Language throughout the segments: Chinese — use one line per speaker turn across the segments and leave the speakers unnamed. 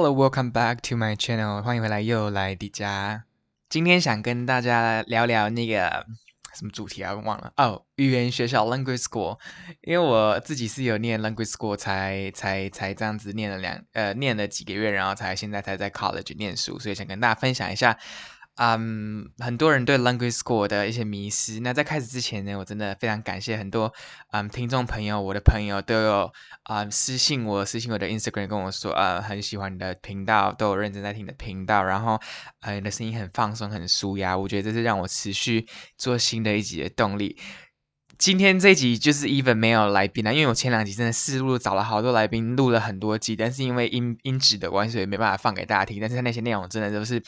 Hello, welcome back to my channel. 欢迎回来，又来迪迦。今天想跟大家聊聊那个什么主题啊？忘了哦，语言学校 （language school）。因为我自己是有念 language school，才才才这样子念了两呃念了几个月，然后才现在才在 college 念书，所以想跟大家分享一下。嗯，很多人对 language school 的一些迷失。那在开始之前呢，我真的非常感谢很多嗯听众朋友，我的朋友都有啊私信我，私信我的 Instagram 跟我说，呃，很喜欢你的频道，都有认真在听的频道，然后呃你的声音很放松，很舒压，我觉得这是让我持续做新的一集的动力。今天这集就是 even 没有来宾了，因为我前两集真的试录找了好多来宾，录了很多集，但是因为音音质的关系，所以没办法放给大家听。但是那些内容真的都是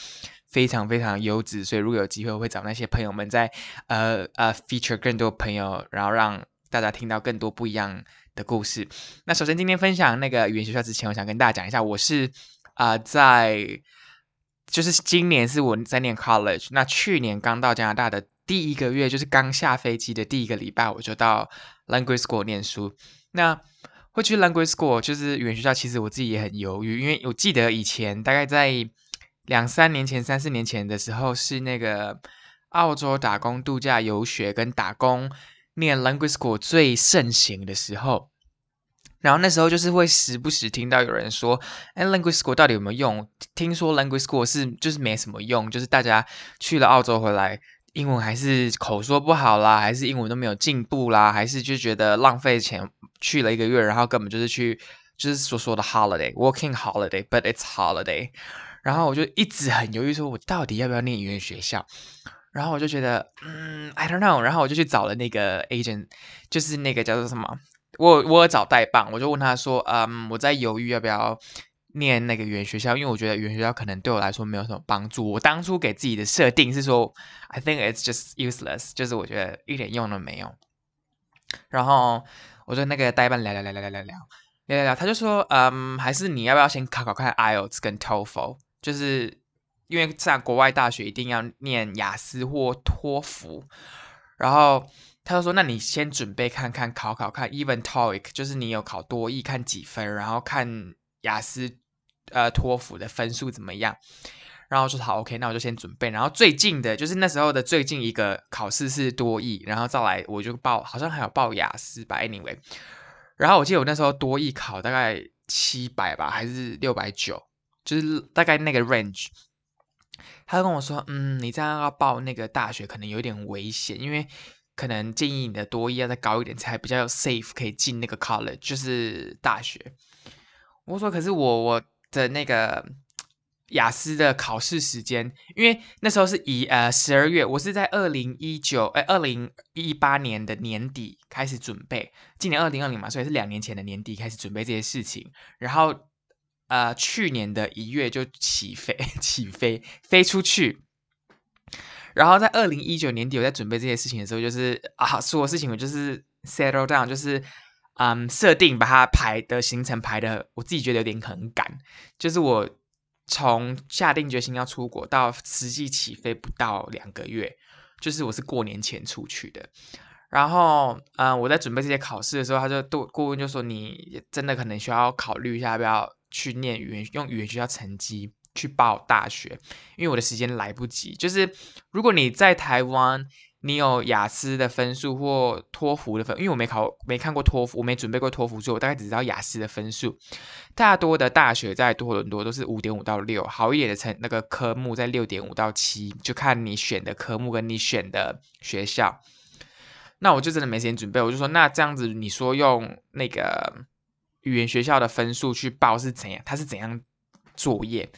非常非常优质，所以如果有机会，我会找那些朋友们在呃呃 feature 更多朋友，然后让大家听到更多不一样的故事。那首先今天分享那个语言学校之前，我想跟大家讲一下，我是啊在就是今年是我在念 college，那去年刚到加拿大的。第一个月就是刚下飞机的第一个礼拜，我就到 language school 念书。那会去 language school 就是语言学校，其实我自己也很犹豫，因为我记得以前大概在两三年前、三四年前的时候，是那个澳洲打工度假游学跟打工念 language school 最盛行的时候。然后那时候就是会时不时听到有人说：“哎，language school 到底有没有用？听说 language school 是就是没什么用，就是大家去了澳洲回来。”英文还是口说不好啦，还是英文都没有进步啦，还是就觉得浪费钱去了一个月，然后根本就是去就是所说的 holiday working holiday，but it's holiday。然后我就一直很犹豫，说我到底要不要念语言学校？然后我就觉得，嗯，I don't know。然后我就去找了那个 agent，就是那个叫做什么，我我找代办，我就问他说，嗯，我在犹豫要不要。念那个语言学校，因为我觉得语言学校可能对我来说没有什么帮助。我当初给自己的设定是说，I think it's just useless，就是我觉得一点用都没有。然后我就那个代办聊聊聊聊聊聊聊聊聊，他就说，嗯，还是你要不要先考考看 IELTS 跟 TOEFL，就是因为在国外大学一定要念雅思或托福。然后他就说，那你先准备看看考考看，even TOEIC，就是你有考多译看几分，然后看雅思。呃，托福的分数怎么样？然后说好，OK，那我就先准备。然后最近的，就是那时候的最近一个考试是多译，然后再来我就报，好像还有报雅思吧，anyway。然后我记得我那时候多译考大概七百吧，还是六百九，就是大概那个 range。他就跟我说，嗯，你这样要报那个大学可能有点危险，因为可能建议你的多一要再高一点，才比较 safe 可以进那个 college，就是大学。我说，可是我我。的那个雅思的考试时间，因为那时候是以呃十二月，我是在二零一九哎二零一八年的年底开始准备，今年二零二零嘛，所以是两年前的年底开始准备这些事情，然后呃去年的一月就起飞 起飞飞出去，然后在二零一九年底我在准备这些事情的时候，就是啊所有事情我就是 settle down，就是。嗯，设定把它排的行程排的，我自己觉得有点很赶。就是我从下定决心要出国到实际起飞不到两个月，就是我是过年前出去的。然后，嗯，我在准备这些考试的时候，他就对顾问就说：“你真的可能需要考虑一下，要不要去念语言，用语言学校成绩去报大学，因为我的时间来不及。就是如果你在台湾。”你有雅思的分数或托福的分，因为我没考没看过托福，我没准备过托福，所以我大概只知道雅思的分数。大多的大学在多伦多都是五点五到六，好一点的成那个科目在六点五到七，就看你选的科目跟你选的学校。那我就真的没时间准备，我就说那这样子，你说用那个语言学校的分数去报是怎样？他是怎样作业？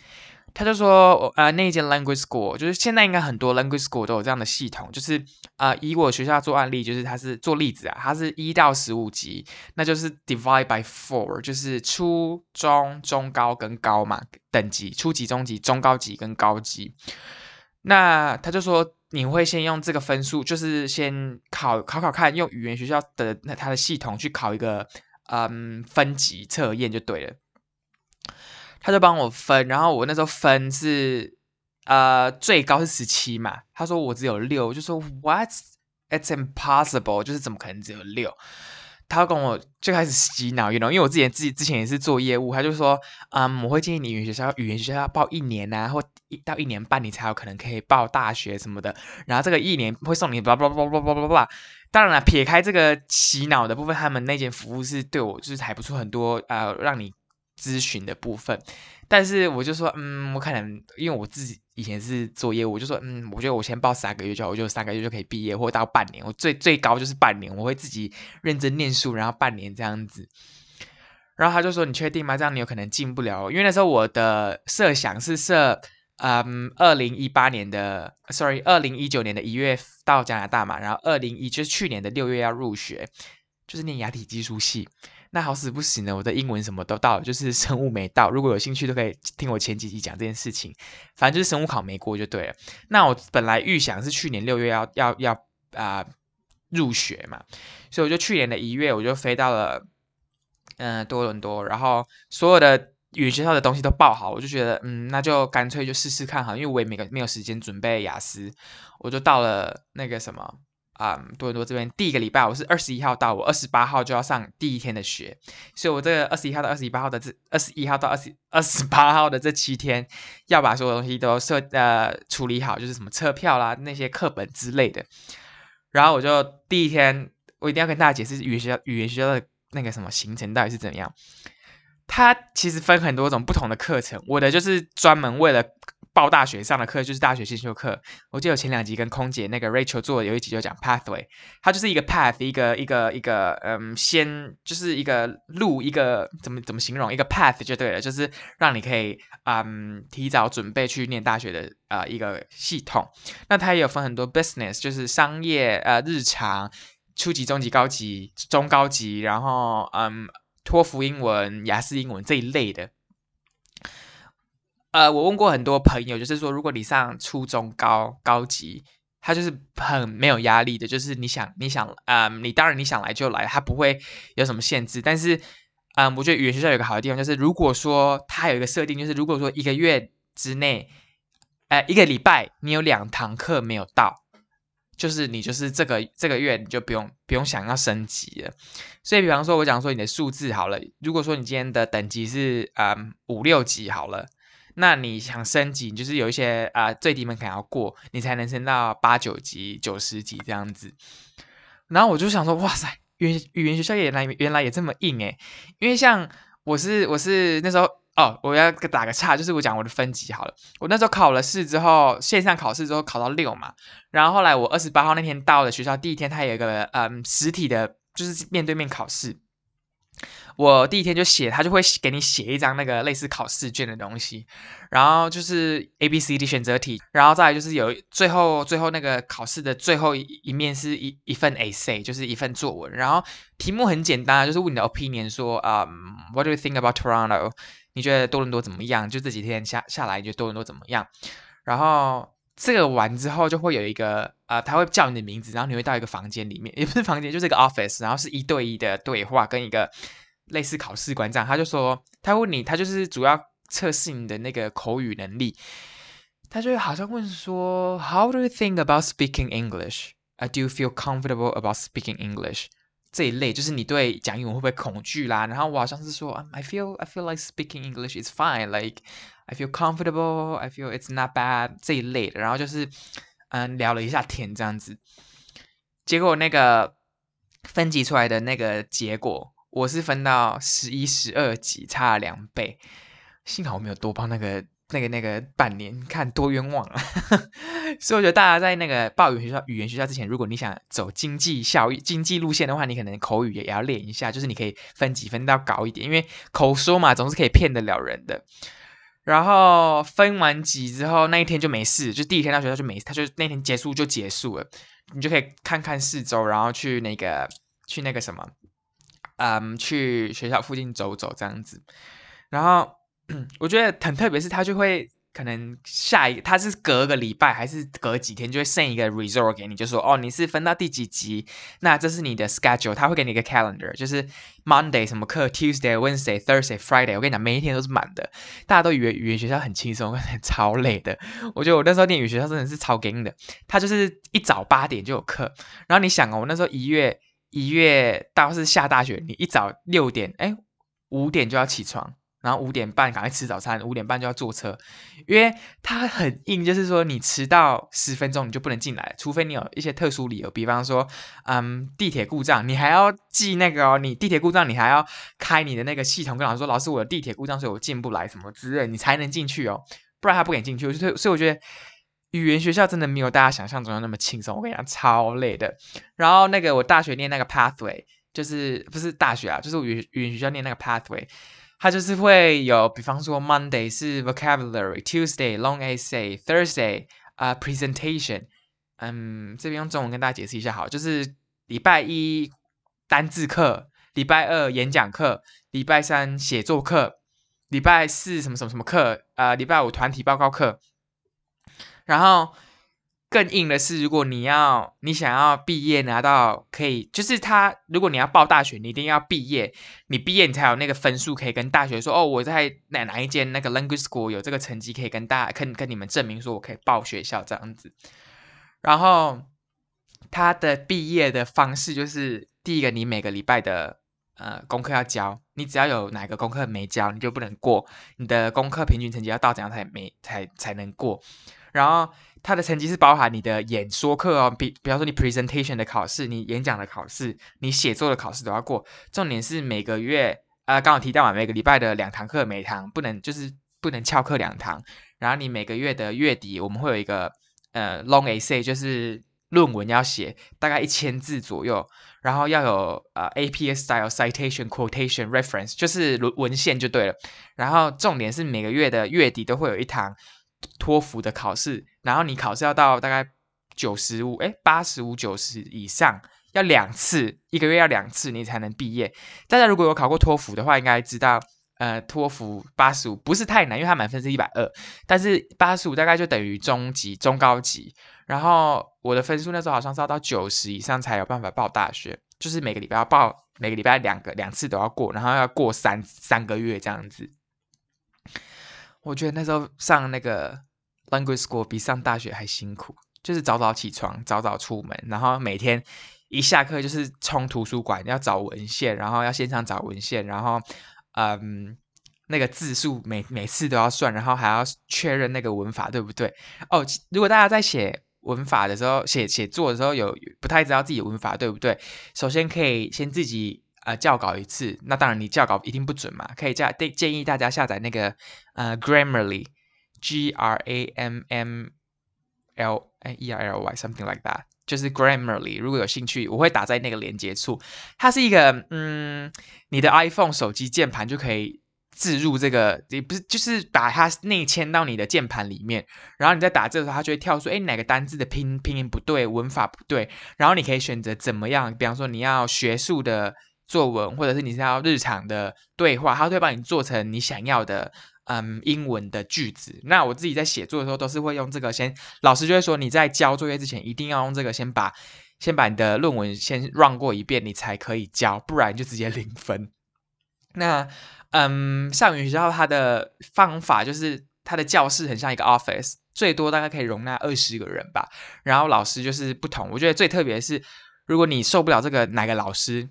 他就说，呃，那间 language school 就是现在应该很多 language school 都有这样的系统，就是啊，以我学校做案例，就是他是做例子啊，他是一到十五级，那就是 divide by four，就是初中、中高跟高嘛等级，初级、中级、中高级跟高级。那他就说，你会先用这个分数，就是先考考考看，用语言学校的那它的系统去考一个嗯分级测验就对了。他就帮我分，然后我那时候分是，呃，最高是十七嘛。他说我只有六，就说 What's It's impossible，就是怎么可能只有六？他跟我最开始洗脑，you know，因为我之前自己之前也是做业务，他就说，嗯，我会建议你语言学校语言学校要报一年啊，或一到一年半，你才有可能可以报大学什么的。然后这个一年会送你叭叭叭叭叭叭叭。当然了，撇开这个洗脑的部分，他们那间服务是对我就是还不错，很多呃让你咨询的部分。但是我就说，嗯，我可能因为我自己以前是做业务，我就说，嗯，我觉得我先报三个月就好，我就三个月就可以毕业，或到半年，我最最高就是半年，我会自己认真念书，然后半年这样子。然后他就说，你确定吗？这样你有可能进不了，因为那时候我的设想是设。嗯，二零一八年的，sorry，二零一九年的一月到加拿大嘛，然后二零一就是去年的六月要入学，就是念牙体技术系。那好死不死呢，我的英文什么都到了，就是生物没到。如果有兴趣，都可以听我前几集讲这件事情。反正就是生物考没过就对了。那我本来预想是去年六月要要要啊入学嘛，所以我就去年的一月我就飞到了嗯多伦多，然后所有的。语言学校的东西都报好，我就觉得，嗯，那就干脆就试试看哈，因为我也没个没有时间准备雅思，我就到了那个什么啊，多伦多这边第一个礼拜，我是二十一号到，我二十八号就要上第一天的学，所以我这个二十一号到二十八号的这二十一号到二十二十八号的这七天，要把所有东西都设呃处理好，就是什么车票啦那些课本之类的，然后我就第一天，我一定要跟大家解释语言学校语言学校的那个什么行程到底是怎样。它其实分很多种不同的课程，我的就是专门为了报大学上的课，就是大学先修课。我记得前两集跟空姐那个 Rachel 做的有一集就讲 pathway，它就是一个 path，一个一个一个嗯，先就是一个路，一个怎么怎么形容一个 path 就对了，就是让你可以嗯提早准备去念大学的啊一个系统。那它也有分很多 business，就是商业呃日常初级、中级、高级、中高级，然后嗯。托福英文、雅思英文这一类的，呃，我问过很多朋友，就是说，如果你上初中高高级，他就是很没有压力的，就是你想你想啊，你当然你想来就来，他不会有什么限制。但是，嗯，我觉得语言学校有个好的地方，就是如果说他有一个设定，就是如果说一个月之内，呃，一个礼拜你有两堂课没有到。就是你就是这个这个月你就不用不用想要升级了，所以比方说我讲说你的数字好了，如果说你今天的等级是嗯五六级好了，那你想升级，就是有一些啊最低门槛要过，你才能升到八九级、九十级这样子。然后我就想说，哇塞，语语言学校原来原来也这么硬诶，因为像我是我是那时候。哦，我要打个岔，就是我讲我的分级好了。我那时候考了试之后，线上考试之后考到六嘛，然后后来我二十八号那天到了学校，第一天他有一个嗯实体的，就是面对面考试。我第一天就写，他就会给你写一张那个类似考试卷的东西，然后就是 A B C D 选择题，然后再来就是有最后最后那个考试的最后一一面是一一份 essay，就是一份作文，然后题目很简单，就是问你的 opinion，说啊，What do you think about Toronto？你觉得多伦多怎么样？就这几天下下来，你觉得多伦多怎么样？然后这个完之后就会有一个呃，他会叫你的名字，然后你会到一个房间里面，也不是房间，就是一个 office，然后是一对一的对话，跟一个。类似考试官这样，他就说，他问你，他就是主要测试你的那个口语能力。他就好像问说，How do you think about speaking English? I Do you feel comfortable about speaking English? 这一类就是你对讲英文会不会恐惧啦？然后我好像是说，I feel I feel like speaking English is fine. Like I feel comfortable. I feel it's not bad. 这一类的，然后就是嗯聊了一下天这样子。结果那个分级出来的那个结果。我是分到十一、十二级，差了两倍。幸好我没有多报那个、那个、那个半年，看多冤枉啊！所以我觉得大家在那个报语言学校、语言学校之前，如果你想走经济效益、经济路线的话，你可能口语也要练一下，就是你可以分几分到高一点，因为口说嘛，总是可以骗得了人的。然后分完级之后，那一天就没事，就第一天到学校就没事，他就那天结束就结束了，你就可以看看四周，然后去那个去那个什么。嗯，去学校附近走走这样子，然后我觉得很特别，是他就会可能下一，他是隔个礼拜还是隔几天就会剩一个 result 给你，就说哦你是分到第几级，那这是你的 schedule，他会给你一个 calendar，就是 Monday 什么课，Tuesday、Wednesday、Thursday、Friday，我跟你讲每一天都是满的，大家都以为语言学校很轻松，超累的，我觉得我那时候念语言学校真的是超硬的，他就是一早八点就有课，然后你想哦，我那时候一月。一月到是下大雪，你一早六点，哎，五点就要起床。然后五点半赶快吃早餐，五点半就要坐车，因为它很硬，就是说你迟到十分钟你就不能进来，除非你有一些特殊理由，比方说，嗯，地铁故障，你还要记那个哦，你地铁故障你还要开你的那个系统跟老师说，老师我的地铁故障，所以我进不来什么之类，你才能进去哦，不然他不给进去。所以所以我觉得语言学校真的没有大家想象中的那么轻松，我跟你讲超累的。然后那个我大学念那个 pathway，就是不是大学啊，就是语语言学校念那个 pathway。它就是会有，比方说 Monday 是 vocabulary，Tuesday long essay，Thursday 啊 presentation，嗯，这边用中文跟大家解释一下好，就是礼拜一单字课，礼拜二演讲课，礼拜三写作课，礼拜四什么什么什么课，啊，礼拜五团体报告课，然后。更硬的是，如果你要你想要毕业拿到可以，就是他，如果你要报大学，你一定要毕业，你毕业你才有那个分数可以跟大学说，哦，我在哪哪一间那个 language school 有这个成绩可以跟大跟跟你们证明说我可以报学校这样子。然后他的毕业的方式就是，第一个你每个礼拜的呃功课要交，你只要有哪个功课没交，你就不能过，你的功课平均成绩要到怎样才没才才能过，然后。它的成绩是包含你的演说课哦，比比方说你 presentation 的考试，你演讲的考试，你写作的考试都要过。重点是每个月，呃，刚好提到嘛，每个礼拜的两堂课，每堂不能就是不能翘课两堂。然后你每个月的月底，我们会有一个呃 long essay，就是论文要写，大概一千字左右，然后要有呃 APA style citation quotation reference，就是文文献就对了。然后重点是每个月的月底都会有一堂。托福的考试，然后你考试要到大概九十五，哎，八十五、九十以上，要两次，一个月要两次，你才能毕业。大家如果有考过托福的话，应该知道，呃，托福八十五不是太难，因为它满分是一百二，但是八十五大概就等于中级、中高级。然后我的分数那时候好像是要到九十以上才有办法报大学，就是每个礼拜要报，每个礼拜两个两次都要过，然后要过三三个月这样子。我觉得那时候上那个 language school 比上大学还辛苦，就是早早起床，早早出门，然后每天一下课就是冲图书馆要找文献，然后要现场找文献，然后嗯，那个字数每每次都要算，然后还要确认那个文法对不对？哦，如果大家在写文法的时候，写写作的时候有不太知道自己文法对不对，首先可以先自己。呃，校稿一次，那当然你校稿一定不准嘛，可以加建建议大家下载那个呃 Grammarly，G R A M M L E R L Y something like that，就是 Grammarly。如果有兴趣，我会打在那个连接处。它是一个嗯，你的 iPhone 手机键盘就可以置入这个，也不是就是把它内嵌到你的键盘里面，然后你在打字的时候，它就会跳出，哎，哪个单字的拼拼音不对，文法不对，然后你可以选择怎么样，比方说你要学术的。作文，或者是你是要日常的对话，它会帮你做成你想要的，嗯，英文的句子。那我自己在写作的时候，都是会用这个先，老师就会说你在交作业之前，一定要用这个先把，先把你的论文先 run 过一遍，你才可以交，不然就直接 零分。那，嗯，上语学校它的方法就是，它的教室很像一个 office，最多大概可以容纳二十个人吧。然后老师就是不同，我觉得最特别是，如果你受不了这个哪个老师。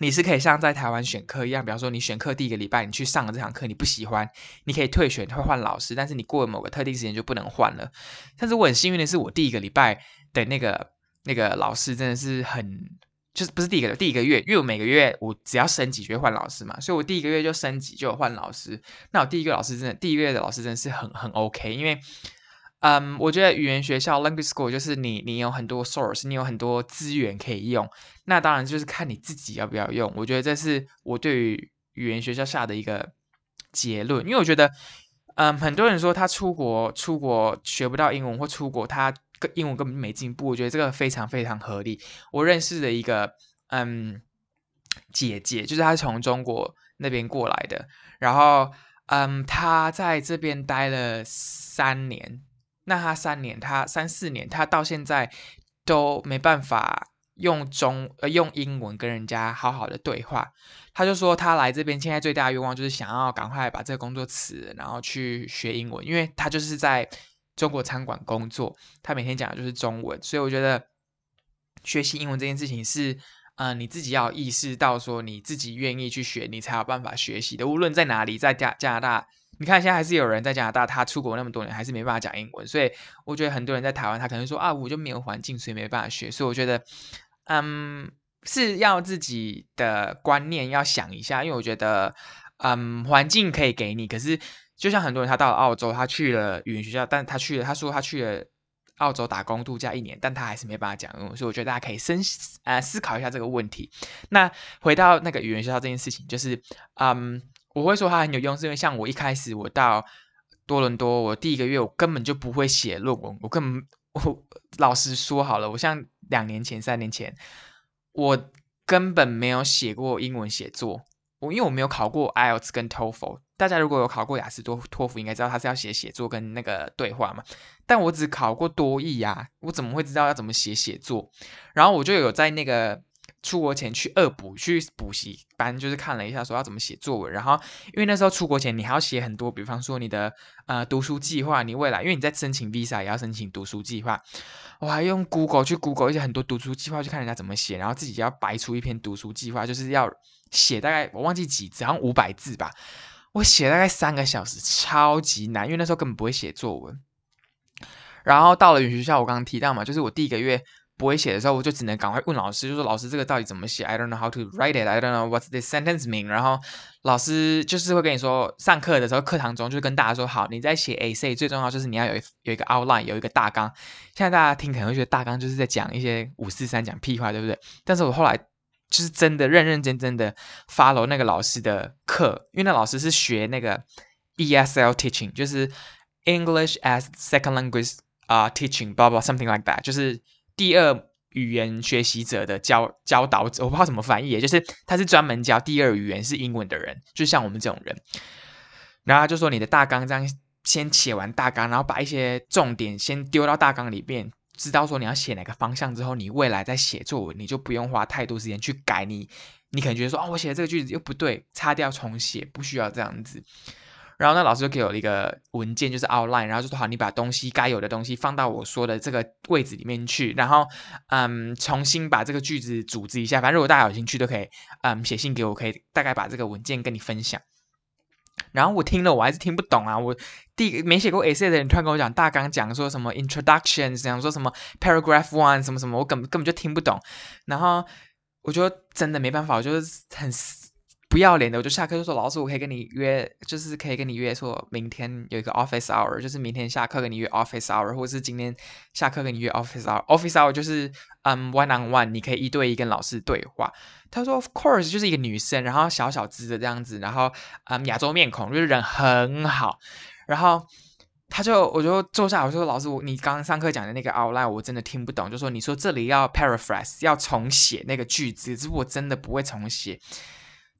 你是可以像在台湾选课一样，比方说你选课第一个礼拜你去上了这堂课，你不喜欢，你可以退选，会换老师，但是你过了某个特定时间就不能换了。但是我很幸运的是，我第一个礼拜的那个那个老师真的是很，就是不是第一个第一个月，因为我每个月我只要升级就会换老师嘛，所以我第一个月就升级就换老师。那我第一个老师真的第一个月的老师真的是很很 OK，因为。嗯，我觉得语言学校 language school 就是你，你有很多 source，你有很多资源可以用。那当然就是看你自己要不要用。我觉得这是我对于语言学校下的一个结论，因为我觉得，嗯，很多人说他出国出国学不到英文，或出国他英文根本没进步。我觉得这个非常非常合理。我认识的一个嗯姐姐，就是她从中国那边过来的，然后嗯，她在这边待了三年。那他三年，他三四年，他到现在都没办法用中呃用英文跟人家好好的对话。他就说他来这边现在最大的愿望就是想要赶快把这个工作辞，然后去学英文，因为他就是在中国餐馆工作，他每天讲的就是中文，所以我觉得学习英文这件事情是嗯，你自己要意识到说你自己愿意去学，你才有办法学习的。无论在哪里，在加加拿大，你看现在还是有人在加拿大，他出国那么多年还是没办法讲英文。所以我觉得很多人在台湾，他可能说啊，我就没有环境，所以没办法学。所以我觉得，嗯，是要自己的观念要想一下，因为我觉得，嗯，环境可以给你，可是就像很多人他到了澳洲，他去了语言学校，但他去了，他说他去了。澳洲打工度假一年，但他还是没办法讲英文，所以我觉得大家可以深呃思考一下这个问题。那回到那个语言学校这件事情，就是嗯，我会说它很有用，是因为像我一开始我到多伦多，我第一个月我根本就不会写论文，我根本我老实说好了，我像两年前、三年前，我根本没有写过英文写作。我因为我没有考过 IELTS 跟 TOEFL，大家如果有考过雅思多托福，应该知道他是要写写作跟那个对话嘛。但我只考过多译呀，我怎么会知道要怎么写写作？然后我就有在那个出国前去恶补去补习班，就是看了一下说要怎么写作文。然后因为那时候出国前你还要写很多，比方说你的呃读书计划，你未来因为你在申请 Visa 也要申请读书计划，我还用 Google 去 Google 一些很多读书计划去看人家怎么写，然后自己要白出一篇读书计划，就是要。写大概我忘记几字，好像五百字吧。我写大概三个小时，超级难，因为那时候根本不会写作文。然后到了语学校，我刚刚提到嘛，就是我第一个月不会写的时候，我就只能赶快问老师，就说老师这个到底怎么写？I don't know how to write it. I don't know what this sentence mean. 然后老师就是会跟你说，上课的时候课堂中就跟大家说，好，你在写 A C，最重要就是你要有有一个 outline，有一个大纲。现在大家听可能会觉得大纲就是在讲一些五四三讲屁话，对不对？但是我后来。就是真的认认真真的 follow 那个老师的课，因为那老师是学那个 ESL teaching，就是 English as Second Language 啊 teaching，blah blah something like that，就是第二语言学习者的教教导者，我不知道怎么翻译，就是他是专门教第二语言是英文的人，就像我们这种人。然后就说你的大纲这样先写完大纲，然后把一些重点先丢到大纲里面。知道说你要写哪个方向之后，你未来在写作文，你就不用花太多时间去改你。你可能觉得说，哦，我写的这个句子又不对，擦掉重写，不需要这样子。然后那老师就给我了一个文件，就是 outline，然后就说好，你把东西该有的东西放到我说的这个位置里面去，然后嗯，重新把这个句子组织一下。反正如果大家有兴趣，都可以嗯写信给我，可以大概把这个文件跟你分享。然后我听了，我还是听不懂啊！我第没写过 essay 的人突然跟我讲大纲，讲说什么 introduction，讲说什么 paragraph one，什么什么，我根本根本就听不懂。然后我就真的没办法，我就是很。不要脸的，我就下课就说老师，我可以跟你约，就是可以跟你约说明天有一个 office hour，就是明天下课跟你约 office hour，或者是今天下课跟你约 office hour。office hour 就是嗯 one on one，你可以一对一跟老师对话。他说 of course，就是一个女生，然后小小只的这样子，然后嗯亚洲面孔，就是人很好。然后他就我就坐下，我说老师，我你刚刚上课讲的那个 outline 我真的听不懂，就说你说这里要 paraphrase，要重写那个句子，只不过我真的不会重写。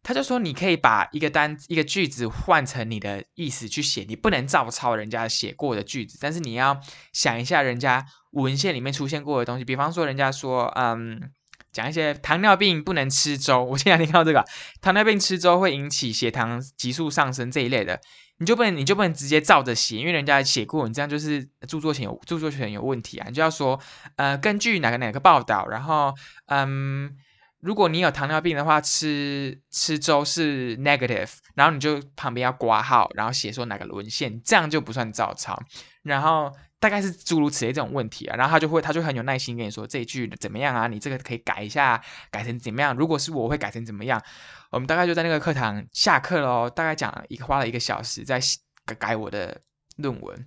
他就说，你可以把一个单一个句子换成你的意思去写，你不能照抄人家写过的句子，但是你要想一下人家文献里面出现过的东西。比方说，人家说，嗯，讲一些糖尿病不能吃粥，我经常听到这个，糖尿病吃粥会引起血糖急速上升这一类的，你就不能你就不能直接照着写，因为人家写过，你这样就是著作权有著作权有问题啊，你就要说，呃，根据哪个哪个报道，然后，嗯。如果你有糖尿病的话，吃吃粥是 negative，然后你就旁边要挂号，然后写说哪个文献，这样就不算照抄。然后大概是诸如此类这种问题啊，然后他就会他就很有耐心跟你说这一句怎么样啊，你这个可以改一下，改成怎么样？如果是我会改成怎么样？我们大概就在那个课堂下课喽，大概讲一花了一个小时在改改我的论文。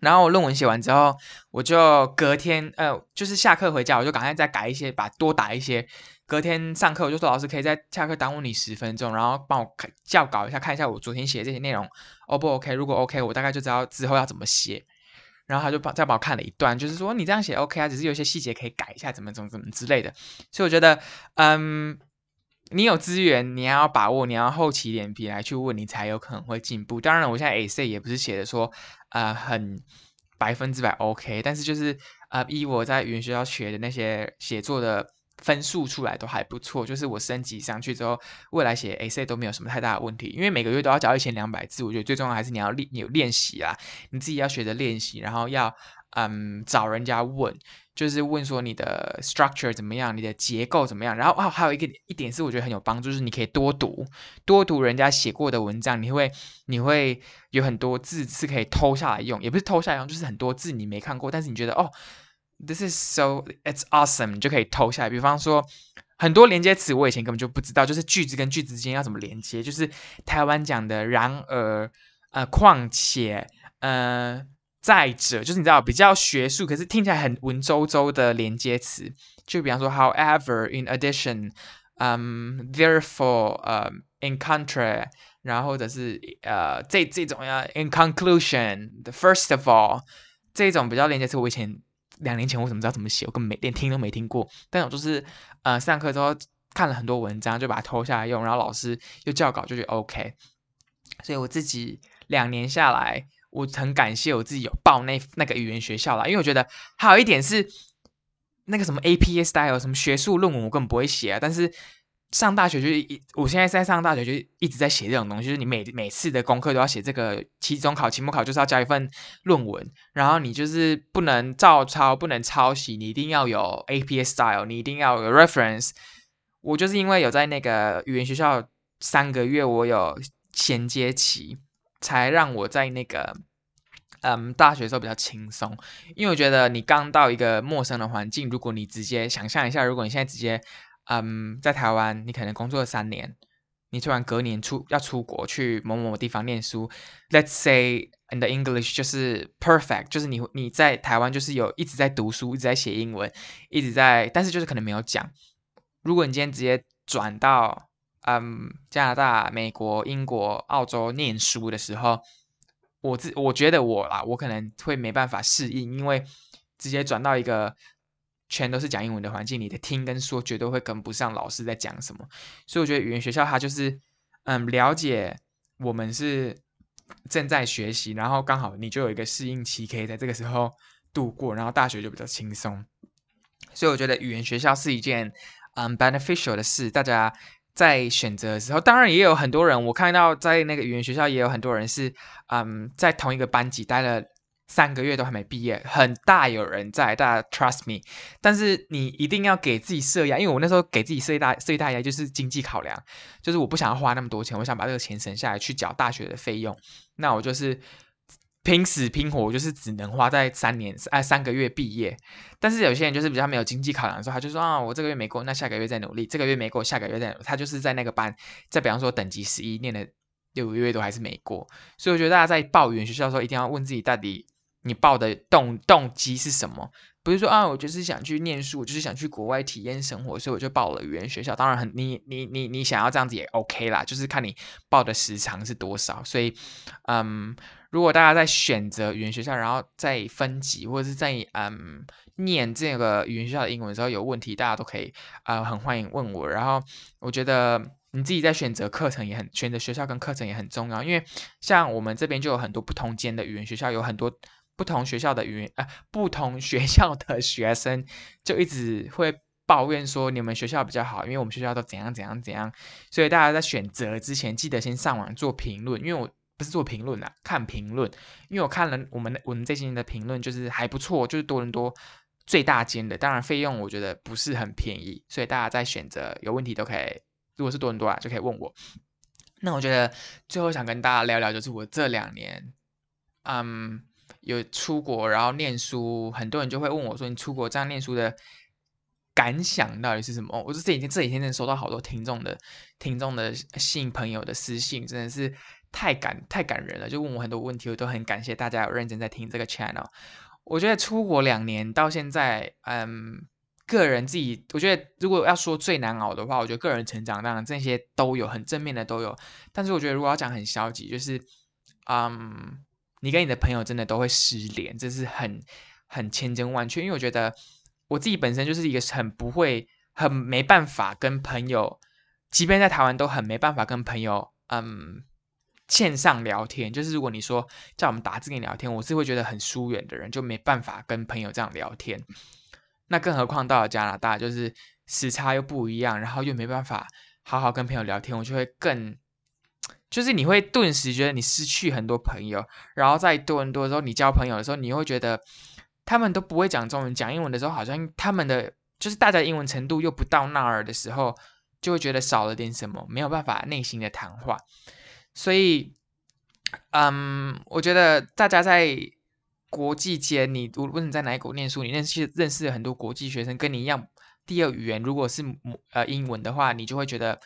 然后我论文写完之后，我就隔天呃，就是下课回家，我就赶快再改一些，把多打一些。隔天上课，我就说老师可以在下课耽误你十分钟，然后帮我看校稿一下，看一下我昨天写的这些内容，O 不 OK？如果 OK，我大概就知道之后要怎么写。然后他就帮再帮我看了一段，就是说你这样写 OK 啊，只是有些细节可以改一下，怎么怎么怎么之类的。所以我觉得，嗯，你有资源，你要把握，你要厚起脸皮来去问，你才有可能会进步。当然，我现在 A C 也不是写的说啊很百分之百 OK，但是就是呃，以我在语言学校学的那些写作的。分数出来都还不错，就是我升级上去之后，未来写 A C 都没有什么太大的问题。因为每个月都要交一千两百字，我觉得最重要还是你要练，有练习啊，你自己要学着练习，然后要嗯找人家问，就是问说你的 structure 怎么样，你的结构怎么样。然后哦，还有一个一点是我觉得很有帮助，就是你可以多读，多读人家写过的文章，你会你会有很多字是可以偷下来用，也不是偷下来用，就是很多字你没看过，但是你觉得哦，this is so it's awesome，你就可以偷下来。比方说。很多连接词我以前根本就不知道，就是句子跟句子之间要怎么连接，就是台湾讲的然而，呃，况且，呃，再者，就是你知道比较学术，可是听起来很文绉绉的连接词，就比方说，however，in addition，嗯，therefore，呃，in contrary，然后或者是呃这这种呀，in conclusion，the first of all，这种比较连接词我以前。两年前我怎么知道怎么写？我根本没连听都没听过。但我就是呃上课之后看了很多文章，就把它偷下来用，然后老师又教稿，就觉得 OK。所以我自己两年下来，我很感谢我自己有报那那个语言学校啦，因为我觉得还有一点是那个什么 APA style 什么学术论文，我根本不会写啊，但是。上大学就是一，我现在在上大学就一直在写这种东西，就是你每每次的功课都要写这个，期中考、期末考就是要交一份论文，然后你就是不能照抄，不能抄袭，你一定要有 APA style，你一定要有 reference。我就是因为有在那个语言学校三个月，我有衔接期，才让我在那个嗯大学的时候比较轻松，因为我觉得你刚到一个陌生的环境，如果你直接想象一下，如果你现在直接嗯，在台湾，你可能工作了三年，你突然隔年出要出国去某某地方念书。Let's say in the English 就是 perfect，就是你你在台湾就是有一直在读书，一直在写英文，一直在，但是就是可能没有讲。如果你今天直接转到嗯加拿大、美国、英国、澳洲念书的时候，我自我觉得我啦，我可能会没办法适应，因为直接转到一个。全都是讲英文的环境，你的听跟说绝对会跟不上老师在讲什么，所以我觉得语言学校它就是，嗯，了解我们是正在学习，然后刚好你就有一个适应期，可以在这个时候度过，然后大学就比较轻松。所以我觉得语言学校是一件嗯 beneficial 的事，大家在选择的时候，当然也有很多人，我看到在那个语言学校也有很多人是嗯在同一个班级待了。三个月都还没毕业，很大有人在，大家 trust me。但是你一定要给自己设压，因为我那时候给自己设一大设一大压，就是经济考量，就是我不想要花那么多钱，我想把这个钱省下来去缴大学的费用。那我就是拼死拼活，就是只能花在三年哎三个月毕业。但是有些人就是比较没有经济考量的时候，他就说啊，我这个月没过，那下个月再努力，这个月没过，下个月再努。他就是在那个班，再比方说等级十一念了六个月都还是没过。所以我觉得大家在报语言学校的时候，一定要问自己到底。你报的动动机是什么？不是说啊，我就是想去念书，我就是想去国外体验生活，所以我就报了语言学校。当然很，你你你你想要这样子也 OK 啦，就是看你报的时长是多少。所以，嗯，如果大家在选择语言学校，然后在分级或者是在嗯念这个语言学校的英文的时候有问题，大家都可以啊，很欢迎问我。然后我觉得你自己在选择课程也很选择学校跟课程也很重要，因为像我们这边就有很多不同间的语言学校，有很多。不同学校的语言啊，不同学校的学生就一直会抱怨说你们学校比较好，因为我们学校都怎样怎样怎样。所以大家在选择之前，记得先上网做评论，因为我不是做评论啊，看评论。因为我看了我们我们这些人的评论，就是还不错，就是多伦多最大间的，当然费用我觉得不是很便宜。所以大家在选择有问题都可以，如果是多伦多啊，就可以问我。那我觉得最后想跟大家聊聊，就是我这两年，嗯。有出国然后念书，很多人就会问我说：“你出国这样念书的感想到底是什么？”我说这几天这几天真的收到好多听众的听众的信、朋友的私信，真的是太感太感人了，就问我很多问题，我都很感谢大家有认真在听这个 channel。我觉得出国两年到现在，嗯，个人自己，我觉得如果要说最难熬的话，我觉得个人成长当然这些都有，很正面的都有，但是我觉得如果要讲很消极，就是嗯。你跟你的朋友真的都会失联，这是很很千真万确。因为我觉得我自己本身就是一个很不会、很没办法跟朋友，即便在台湾都很没办法跟朋友嗯线上聊天。就是如果你说叫我们打字跟你聊天，我是会觉得很疏远的人，就没办法跟朋友这样聊天。那更何况到了加拿大，就是时差又不一样，然后又没办法好好跟朋友聊天，我就会更。就是你会顿时觉得你失去很多朋友，然后在多伦多的时候，你交朋友的时候，你会觉得他们都不会讲中文，讲英文的时候，好像他们的就是大家英文程度又不到那儿的时候，就会觉得少了点什么，没有办法内心的谈话。所以，嗯，我觉得大家在国际间，你无论你在哪一国念书，你认识认识很多国际学生，跟你一样，第二语言如果是呃英文的话，你就会觉得。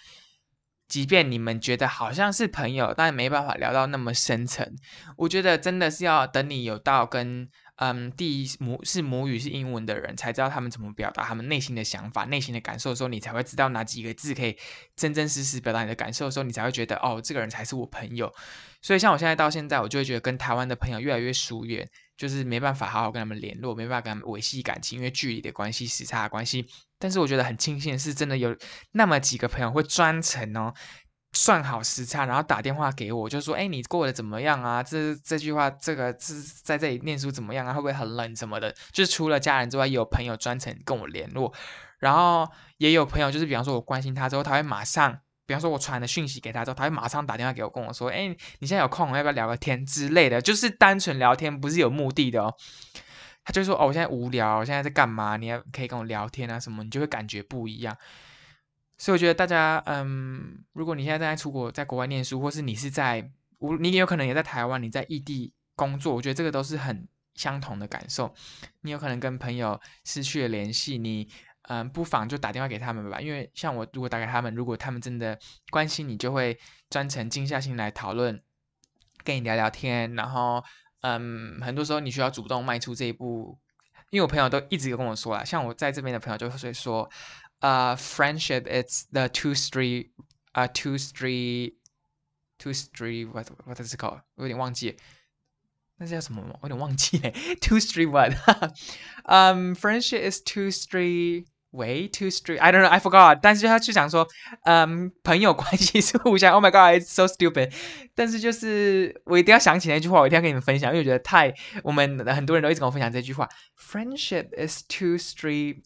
即便你们觉得好像是朋友，但没办法聊到那么深层。我觉得真的是要等你有到跟嗯第一母是母语是英文的人，才知道他们怎么表达他们内心的想法、内心的感受的时候，你才会知道哪几个字可以真真实实表达你的感受的时候，你才会觉得哦，这个人才是我朋友。所以像我现在到现在，我就会觉得跟台湾的朋友越来越疏远，就是没办法好好跟他们联络，没办法跟他们维系感情，因为距离的关系、时差的关系。但是我觉得很庆幸的是，真的有那么几个朋友会专程哦算好时差，然后打电话给我，就说：“哎，你过得怎么样啊？这这句话，这个是在这里念书怎么样啊？会不会很冷什么的？”就是除了家人之外，有朋友专程跟我联络，然后也有朋友就是比方说我关心他之后，他会马上，比方说我传的讯息给他之后，他会马上打电话给我，跟我说：“哎，你现在有空，要不要聊个天之类的？”就是单纯聊天，不是有目的的哦。他就说：“哦，我现在无聊，我现在在干嘛？你还可以跟我聊天啊，什么？你就会感觉不一样。所以我觉得大家，嗯，如果你现在正在出国，在国外念书，或是你是在，无你也有可能也在台湾，你在异地工作，我觉得这个都是很相同的感受。你有可能跟朋友失去了联系，你，嗯，不妨就打电话给他们吧。因为像我，如果打给他们，如果他们真的关心你，就会专程静下心来讨论，跟你聊聊天，然后。”嗯，很多时候你需要主动迈出这一步，因为我朋友都一直有跟我说啦，像我在这边的朋友就会说，呃，friendship is the two street，啊，two street，two street，what what is it called？我有点忘记，那叫什么？我有点忘记嘞，two street what？嗯，friendship is two street。Way too strict. I don't know. I forgot. 但是他就想说，嗯，朋友关系是互相。Oh my god, it's so stupid. 但是就是我一定要想起那句话，我一定要跟你们分享，因为我觉得太我们很多人都一直跟我分享这句话。Friendship is too street.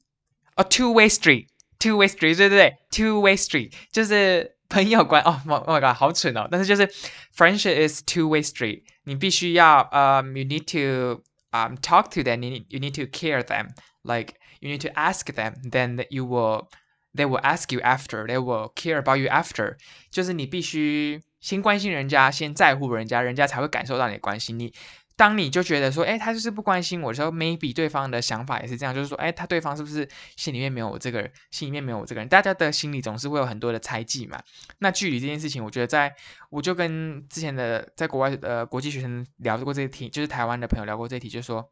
哦，two way street. Two way street. 对对对，two way street 就是朋友关。哦，Oh my god，好蠢哦。但是就是 friendship is two way street. 你必须要，嗯，you need to um talk to them. You need you need to care them. You need to ask them, then you will they will ask you after, they will care about you after。就是你必须先关心人家，先在乎人家，人家才会感受到你的关心。你当你就觉得说，哎，他就是不关心我的时候，maybe 对方的想法也是这样，就是说，哎，他对方是不是心里面没有我这个人，心里面没有我这个人？大家的心里总是会有很多的猜忌嘛。那距离这件事情，我觉得在我就跟之前的在国外呃国际学生聊过这个题，就是台湾的朋友聊过这一题，就说，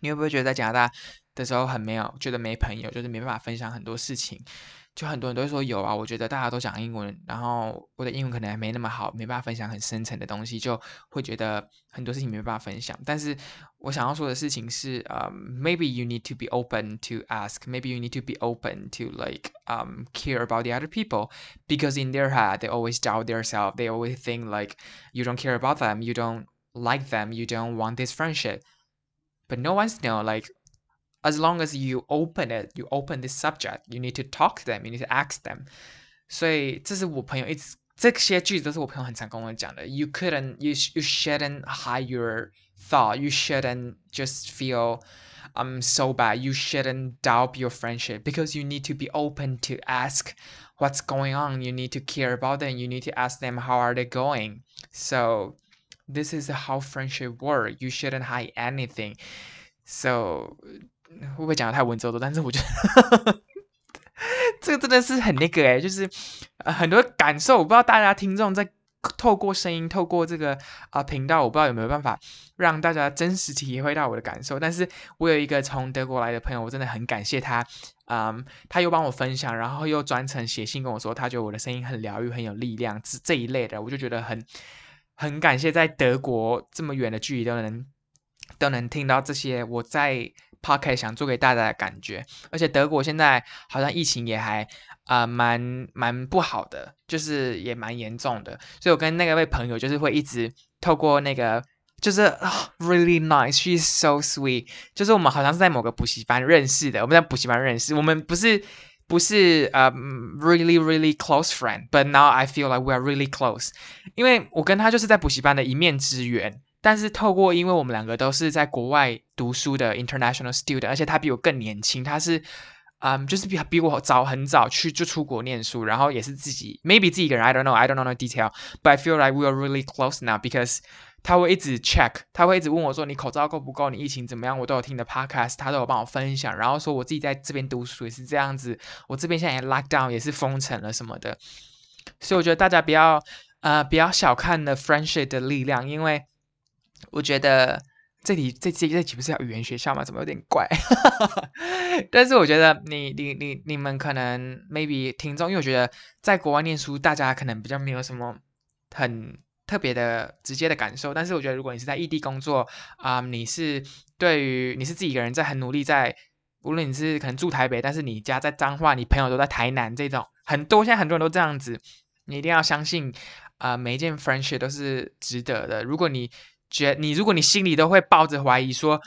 你会不会觉得在加拿大？的时候很没有，觉得没朋友，就是没办法分享很多事情。就很多人都会说有啊，我觉得大家都讲英文，然后我的英文可能还没那么好，没办法分享很深层的东西，就会觉得很多事情没办法分享。但是我想要说的事情是，呃，maybe you need to be open to ask，maybe you need to be open to like um care about the other people because in their head they always doubt themselves, they always think like you don't care about them, you don't like them, you don't want this friendship. But no one's know like as long as you open it, you open this subject, you need to talk to them, you need to ask them. 所以这是我朋友一直这些句子都是我朋友很常跟我讲的。You couldn't, you you shouldn't hide your thought. You shouldn't just feel um so bad. You shouldn't doubt your friendship because you need to be open to ask what's going on. You need to care about them. You need to ask them how are they going. So this is how friendship work. You shouldn't hide anything. So 会不会讲的太文绉绉？但是我觉得这个真的是很那个哎，就是很多感受。我不知道大家听众在透过声音、透过这个啊频道，我不知道有没有办法让大家真实体会到我的感受。但是我有一个从德国来的朋友，我真的很感谢他，嗯，他又帮我分享，然后又专程写信跟我说，他觉得我的声音很疗愈、很有力量，这这一类的，我就觉得很很感谢，在德国这么远的距离都能都能听到这些我在。Pocket 想做给大家的感觉，而且德国现在好像疫情也还啊蛮蛮不好的，就是也蛮严重的，所以我跟那个位朋友就是会一直透过那个就是 really nice，she's so sweet，就是我们好像是在某个补习班认识的，我们在补习班认识，我们不是不是呃 really really close friend，but now I feel like we are really close，因为我跟他就是在补习班的一面之缘。但是透过，因为我们两个都是在国外读书的 international student，而且他比我更年轻，他是，嗯，就是比比我早很早去就出国念书，然后也是自己 maybe 自己一个人，I don't know，I don't know the detail，but I feel like we are really close now because 他会一直 check，他会一直问我说你口罩够不够，你疫情怎么样，我都有听的 podcast，他都有帮我分享，然后说我自己在这边读书也是这样子，我这边现在也 lock down 也是封城了什么的，所以我觉得大家不要，呃，不要小看了 friendship 的力量，因为。我觉得这里这这这岂不是要语言学校吗？怎么有点怪？但是我觉得你你你你们可能 maybe 听众，因为我觉得在国外念书，大家可能比较没有什么很特别的直接的感受。但是我觉得如果你是在异地工作啊，你是对于你是自己一个人在很努力，在无论你是可能住台北，但是你家在彰化，你朋友都在台南，这种很多现在很多人都这样子，你一定要相信啊，每一件 friendship 都是值得的。如果你觉你如果你心里都会抱着怀疑说，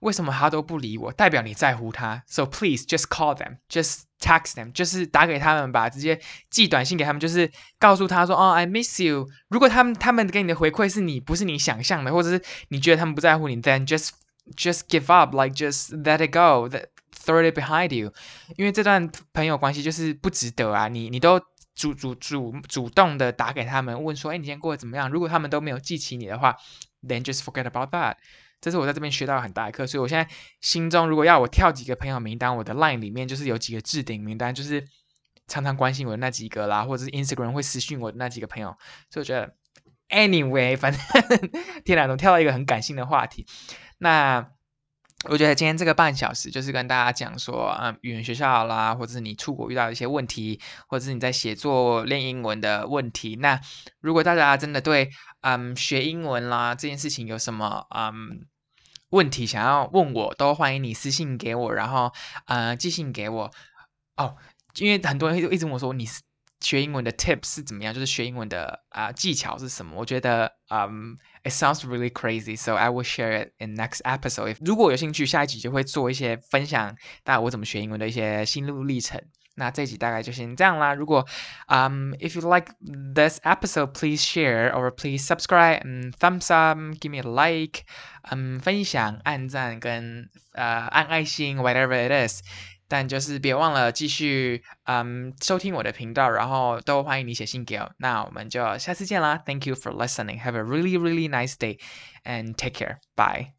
为什么他都不理我，代表你在乎他。So please just call them, just text them，就是打给他们吧，直接寄短信给他们，就是告诉他说，哦，I miss you。如果他们他们给你的回馈是你不是你想象的，或者是你觉得他们不在乎你，then just just give up, like just let it go, that throw it behind you。因为这段朋友关系就是不值得啊，你你都。主主主主动的打给他们问说，哎，你今天过得怎么样？如果他们都没有记起你的话，then just forget about that。这是我在这边学到很大的课，所以我现在心中如果要我跳几个朋友名单，我的 line 里面就是有几个置顶名单，就是常常关心我的那几个啦，或者是 Instagram 会私讯我的那几个朋友。所以我觉得，anyway，反正 天哪，我跳到一个很感性的话题，那。我觉得今天这个半小时就是跟大家讲说，嗯，语言学校啦，或者是你出国遇到一些问题，或者是你在写作练英文的问题。那如果大家真的对，嗯，学英文啦这件事情有什么，嗯，问题想要问我，都欢迎你私信给我，然后，呃，寄信给我。哦，因为很多人一直问我说，你是。学英文的 tips 是怎么样？就是学英文的啊技巧是什么？我觉得，嗯，it sounds really crazy，so I will share it in next episode。如果有兴趣，下一集就会做一些分享，大我怎么学英文的一些心路历程。那这集大概就先这样啦。如果，嗯，if you like this episode，please share or please subscribe and thumbs up，give me a like，嗯，分享、按赞跟呃按爱心，whatever it is。但就是别忘了继续嗯收听我的频道，然后都欢迎你写信给我。那我们就下次见啦！Thank you for listening. Have a really really nice day and take care. Bye.